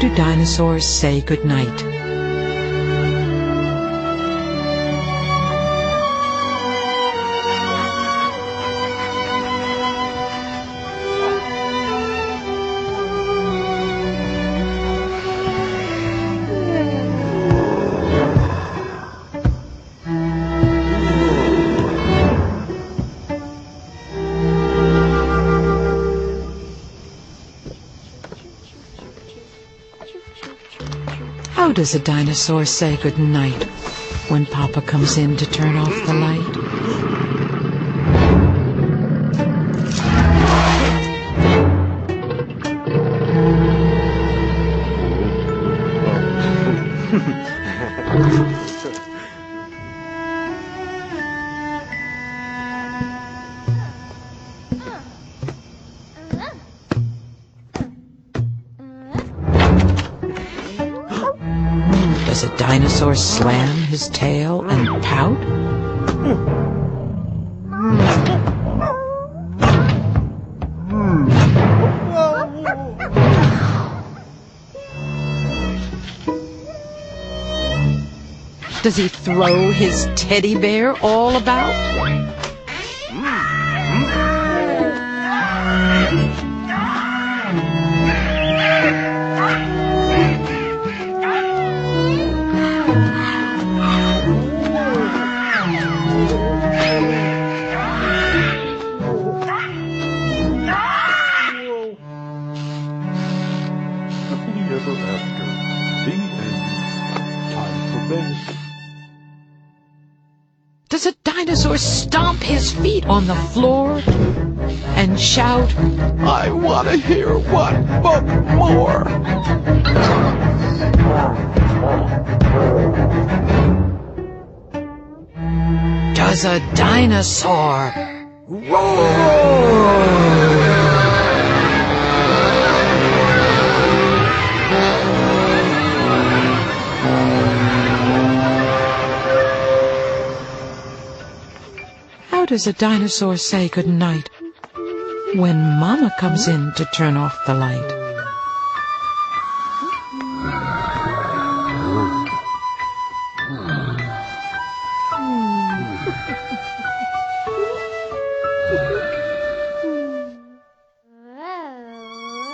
do dinosaurs say goodnight? How does a dinosaur say goodnight when Papa comes in to turn off the light? Does a dinosaur slam his tail and pout? Does he throw his teddy bear all about? Bed. Does a dinosaur stomp his feet on the floor and shout, I want to hear one book more. Does a dinosaur How does a dinosaur say goodnight when Mama comes in to turn off the light?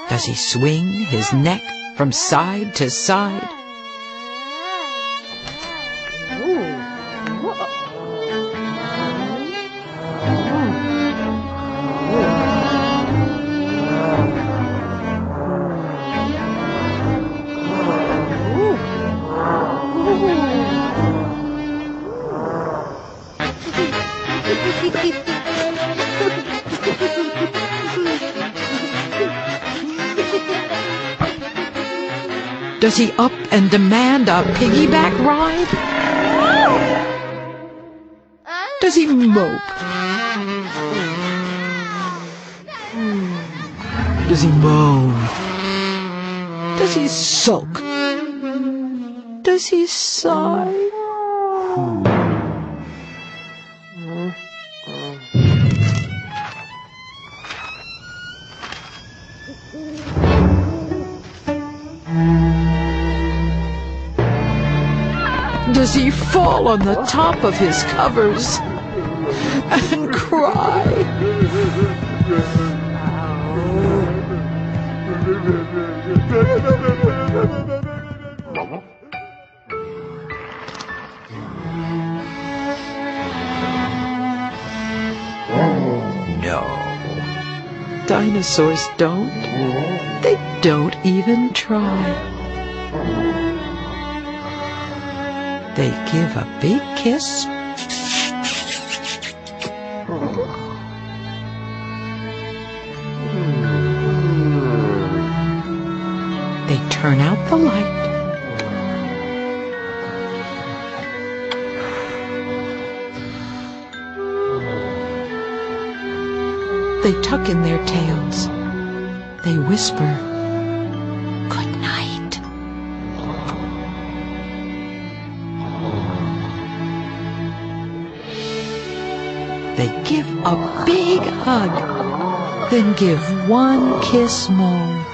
Does he swing his neck from side to side? Does he up and demand a piggyback ride? Does he mope? Does he moan? Does he sulk? Does he sigh? Does he fall on the top of his covers and cry? No. Dinosaurs don't. They don't even try. They give a big kiss. They turn out the light. They tuck in their tails. They whisper, they give a big hug, then give one kiss more.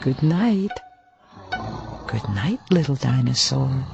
Good night. Good night, little dinosaur.